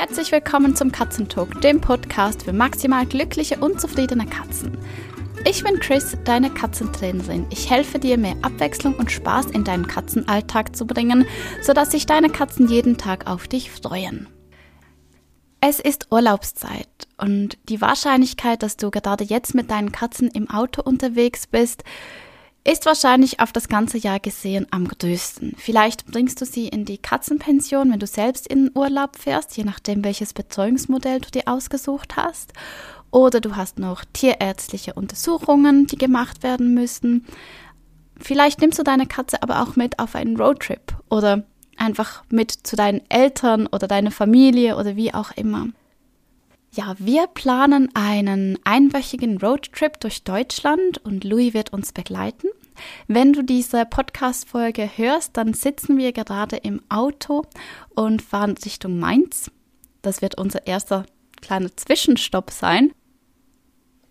Herzlich willkommen zum Katzentalk, dem Podcast für maximal glückliche und zufriedene Katzen. Ich bin Chris, deine Katzentrainerin. Ich helfe dir, mehr Abwechslung und Spaß in deinen Katzenalltag zu bringen, sodass sich deine Katzen jeden Tag auf dich freuen. Es ist Urlaubszeit und die Wahrscheinlichkeit, dass du gerade jetzt mit deinen Katzen im Auto unterwegs bist, ist wahrscheinlich auf das ganze Jahr gesehen am größten. Vielleicht bringst du sie in die Katzenpension, wenn du selbst in Urlaub fährst, je nachdem, welches Betreuungsmodell du dir ausgesucht hast. Oder du hast noch tierärztliche Untersuchungen, die gemacht werden müssen. Vielleicht nimmst du deine Katze aber auch mit auf einen Roadtrip oder einfach mit zu deinen Eltern oder deiner Familie oder wie auch immer. Ja, wir planen einen einwöchigen Roadtrip durch Deutschland und Louis wird uns begleiten. Wenn du diese Podcast-Folge hörst, dann sitzen wir gerade im Auto und fahren Richtung Mainz. Das wird unser erster kleiner Zwischenstopp sein.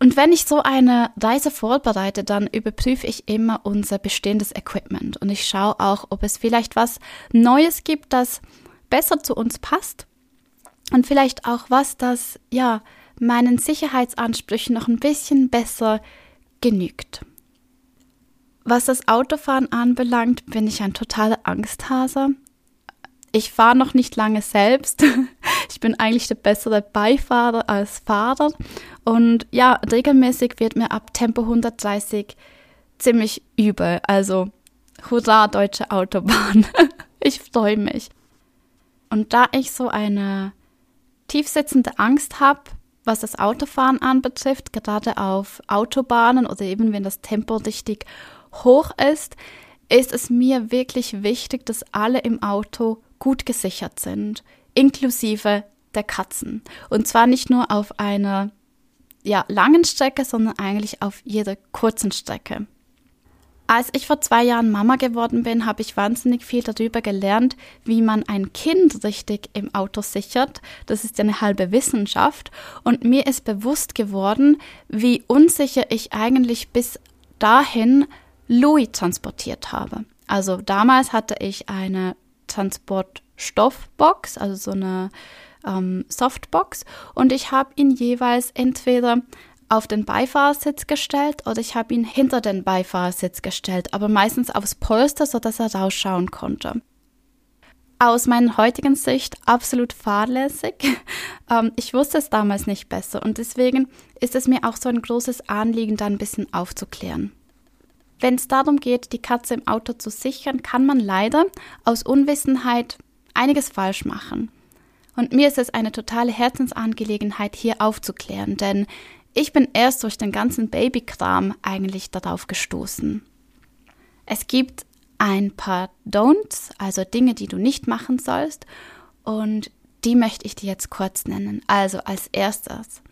Und wenn ich so eine Reise vorbereite, dann überprüfe ich immer unser bestehendes Equipment und ich schaue auch, ob es vielleicht was Neues gibt, das besser zu uns passt und vielleicht auch was, das ja meinen Sicherheitsansprüchen noch ein bisschen besser genügt. Was das Autofahren anbelangt, bin ich ein totaler Angsthase. Ich fahre noch nicht lange selbst. Ich bin eigentlich der bessere Beifahrer als Fahrer. Und ja, regelmäßig wird mir ab Tempo 130 ziemlich übel. Also, hurra, deutsche Autobahn. Ich freue mich. Und da ich so eine tiefsitzende Angst habe, was das Autofahren anbetrifft, gerade auf Autobahnen oder eben wenn das Tempo richtig hoch ist, ist es mir wirklich wichtig, dass alle im Auto gut gesichert sind, inklusive der Katzen. Und zwar nicht nur auf einer ja, langen Strecke, sondern eigentlich auf jeder kurzen Strecke. Als ich vor zwei Jahren Mama geworden bin, habe ich wahnsinnig viel darüber gelernt, wie man ein Kind richtig im Auto sichert. Das ist ja eine halbe Wissenschaft. Und mir ist bewusst geworden, wie unsicher ich eigentlich bis dahin Louis transportiert habe. Also damals hatte ich eine Transportstoffbox, also so eine ähm, Softbox, und ich habe ihn jeweils entweder auf den Beifahrersitz gestellt oder ich habe ihn hinter den Beifahrersitz gestellt, aber meistens aufs Polster, sodass er rausschauen konnte. Aus meiner heutigen Sicht absolut fahrlässig. Ähm, ich wusste es damals nicht besser und deswegen ist es mir auch so ein großes Anliegen, da ein bisschen aufzuklären. Wenn es darum geht, die Katze im Auto zu sichern, kann man leider aus Unwissenheit einiges falsch machen. Und mir ist es eine totale Herzensangelegenheit, hier aufzuklären, denn ich bin erst durch den ganzen Babykram eigentlich darauf gestoßen. Es gibt ein paar Don'ts, also Dinge, die du nicht machen sollst, und die möchte ich dir jetzt kurz nennen. Also als erstes,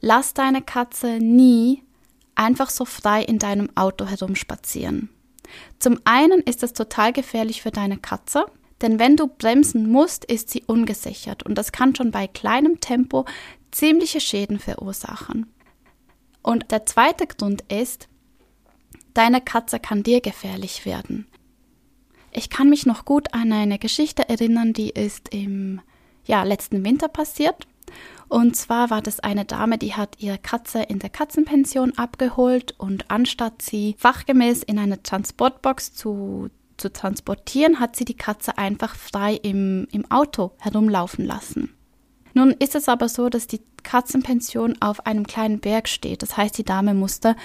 lass deine Katze nie einfach so frei in deinem Auto herumspazieren. Zum einen ist das total gefährlich für deine Katze, denn wenn du bremsen musst, ist sie ungesichert und das kann schon bei kleinem Tempo ziemliche Schäden verursachen. Und der zweite Grund ist, deine Katze kann dir gefährlich werden. Ich kann mich noch gut an eine Geschichte erinnern, die ist im ja, letzten Winter passiert. Und zwar war das eine Dame, die hat ihre Katze in der Katzenpension abgeholt und anstatt sie fachgemäß in eine Transportbox zu, zu transportieren, hat sie die Katze einfach frei im, im Auto herumlaufen lassen. Nun ist es aber so, dass die Katzenpension auf einem kleinen Berg steht. Das heißt, die Dame musste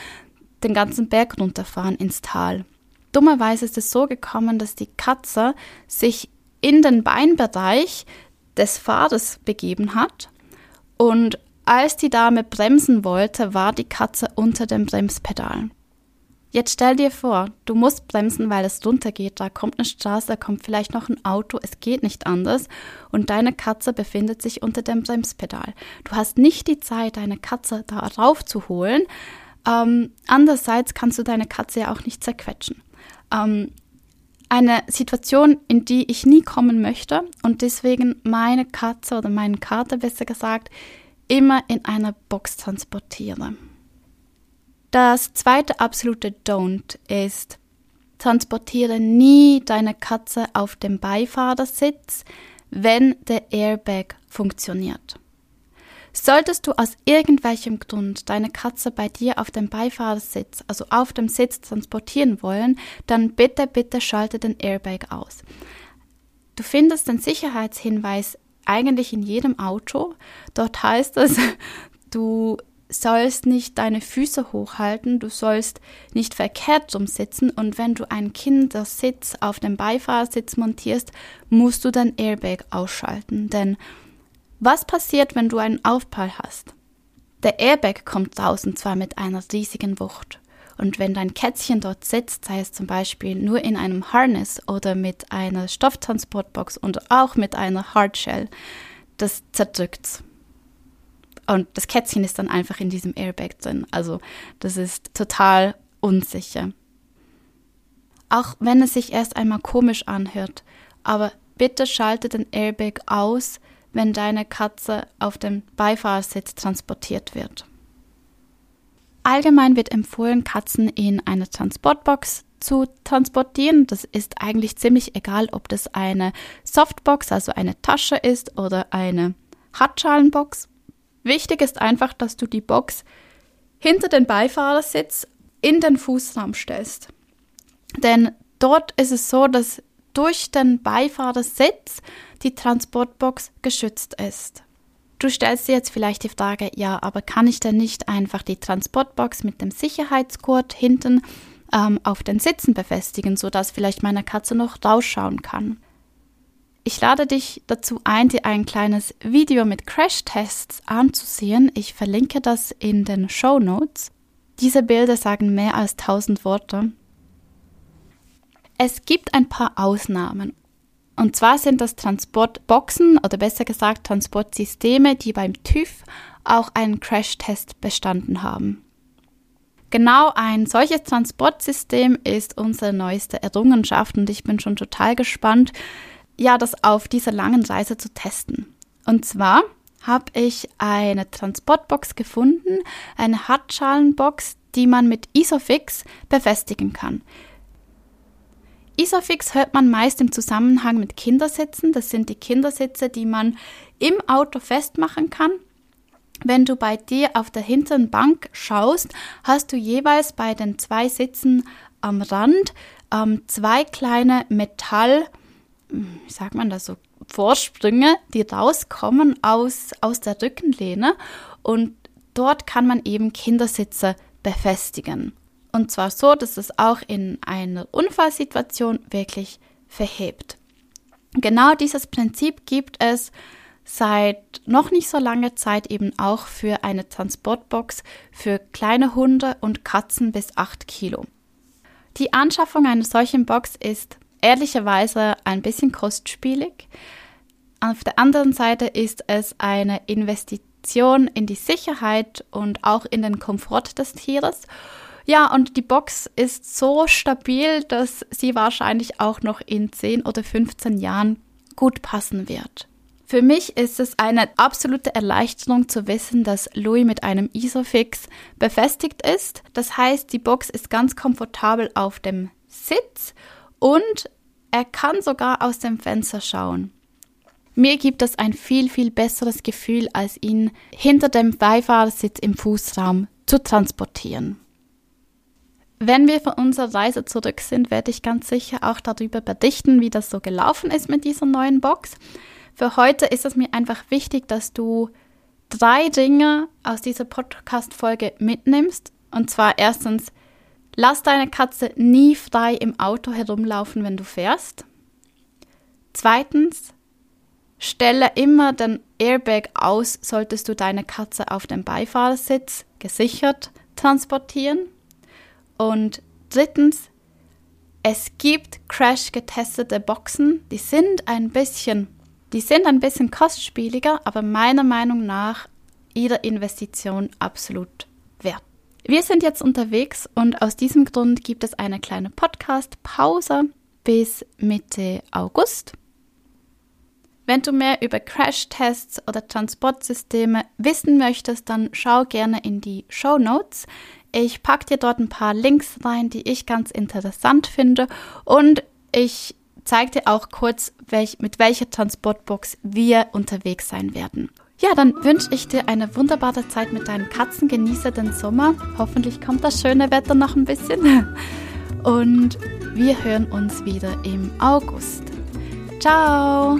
den ganzen Berg runterfahren ins Tal. Dummerweise ist es so gekommen, dass die Katze sich in den Beinbereich des Fahrers begeben hat und als die Dame bremsen wollte, war die Katze unter dem Bremspedal. Jetzt stell dir vor, du musst bremsen, weil es runtergeht. Da kommt eine Straße, da kommt vielleicht noch ein Auto, es geht nicht anders. Und deine Katze befindet sich unter dem Bremspedal. Du hast nicht die Zeit, deine Katze da raufzuholen. Ähm, andererseits kannst du deine Katze ja auch nicht zerquetschen. Ähm, eine Situation, in die ich nie kommen möchte und deswegen meine Katze oder meinen Kater besser gesagt immer in einer Box transportiere. Das zweite absolute Don't ist, transportiere nie deine Katze auf dem Beifahrersitz, wenn der Airbag funktioniert. Solltest du aus irgendwelchem Grund deine Katze bei dir auf dem Beifahrersitz, also auf dem Sitz transportieren wollen, dann bitte, bitte schalte den Airbag aus. Du findest den Sicherheitshinweis eigentlich in jedem Auto. Dort heißt es, du sollst nicht deine Füße hochhalten, du sollst nicht verkehrt umsitzen und wenn du einen Kindersitz auf dem Beifahrersitz montierst, musst du dein Airbag ausschalten, denn was passiert, wenn du einen Aufprall hast? Der Airbag kommt draußen zwar mit einer riesigen Wucht. Und wenn dein Kätzchen dort sitzt, sei es zum Beispiel nur in einem Harness oder mit einer Stofftransportbox und auch mit einer Hardshell, das zerdrückt's. Und das Kätzchen ist dann einfach in diesem Airbag drin. Also das ist total unsicher. Auch wenn es sich erst einmal komisch anhört, aber bitte schalte den Airbag aus, wenn deine Katze auf dem Beifahrersitz transportiert wird. Allgemein wird empfohlen, Katzen in eine Transportbox zu transportieren. Das ist eigentlich ziemlich egal, ob das eine Softbox, also eine Tasche ist oder eine Hartschalenbox. Wichtig ist einfach, dass du die Box hinter den Beifahrersitz in den Fußraum stellst. Denn dort ist es so, dass durch den Beifahrersitz die Transportbox geschützt ist. Du stellst dir jetzt vielleicht die Frage, ja, aber kann ich denn nicht einfach die Transportbox mit dem Sicherheitsgurt hinten ähm, auf den Sitzen befestigen, sodass vielleicht meine Katze noch rausschauen kann? Ich lade dich dazu ein, dir ein kleines Video mit Crash-Tests anzusehen. Ich verlinke das in den Show Notes. Diese Bilder sagen mehr als 1000 Worte. Es gibt ein paar Ausnahmen und zwar sind das Transportboxen oder besser gesagt Transportsysteme, die beim TÜV auch einen Crashtest bestanden haben. Genau ein solches Transportsystem ist unsere neueste Errungenschaft und ich bin schon total gespannt, ja, das auf dieser langen Reise zu testen. Und zwar habe ich eine Transportbox gefunden, eine Hartschalenbox, die man mit Isofix befestigen kann. Isofix hört man meist im Zusammenhang mit Kindersitzen. Das sind die Kindersitze, die man im Auto festmachen kann. Wenn du bei dir auf der hinteren Bank schaust, hast du jeweils bei den zwei Sitzen am Rand ähm, zwei kleine Metall, wie sagt man das so, Vorsprünge, die rauskommen aus, aus der Rückenlehne und dort kann man eben Kindersitze befestigen. Und zwar so, dass es auch in einer Unfallsituation wirklich verhebt. Genau dieses Prinzip gibt es seit noch nicht so langer Zeit eben auch für eine Transportbox für kleine Hunde und Katzen bis 8 Kilo. Die Anschaffung einer solchen Box ist ehrlicherweise ein bisschen kostspielig. Auf der anderen Seite ist es eine Investition in die Sicherheit und auch in den Komfort des Tieres ja, und die Box ist so stabil, dass sie wahrscheinlich auch noch in 10 oder 15 Jahren gut passen wird. Für mich ist es eine absolute Erleichterung zu wissen, dass Louis mit einem Isofix befestigt ist. Das heißt, die Box ist ganz komfortabel auf dem Sitz und er kann sogar aus dem Fenster schauen. Mir gibt es ein viel, viel besseres Gefühl, als ihn hinter dem Beifahrersitz im Fußraum zu transportieren. Wenn wir von unserer Reise zurück sind, werde ich ganz sicher auch darüber berichten, wie das so gelaufen ist mit dieser neuen Box. Für heute ist es mir einfach wichtig, dass du drei Dinge aus dieser Podcast-Folge mitnimmst. Und zwar erstens, lass deine Katze nie frei im Auto herumlaufen, wenn du fährst. Zweitens, stelle immer den Airbag aus, solltest du deine Katze auf dem Beifahrersitz gesichert transportieren. Und drittens, es gibt crash-getestete Boxen, die sind ein bisschen, die sind ein bisschen kostspieliger, aber meiner Meinung nach ihre Investition absolut wert. Wir sind jetzt unterwegs und aus diesem Grund gibt es eine kleine Podcast-Pause bis Mitte August. Wenn du mehr über Crash-Tests oder Transportsysteme wissen möchtest, dann schau gerne in die Show Notes. Ich packe dir dort ein paar Links rein, die ich ganz interessant finde und ich zeige dir auch kurz, welch, mit welcher Transportbox wir unterwegs sein werden. Ja, dann wünsche ich dir eine wunderbare Zeit mit deinen Katzen. Genieße den Sommer. Hoffentlich kommt das schöne Wetter noch ein bisschen. Und wir hören uns wieder im August. Ciao!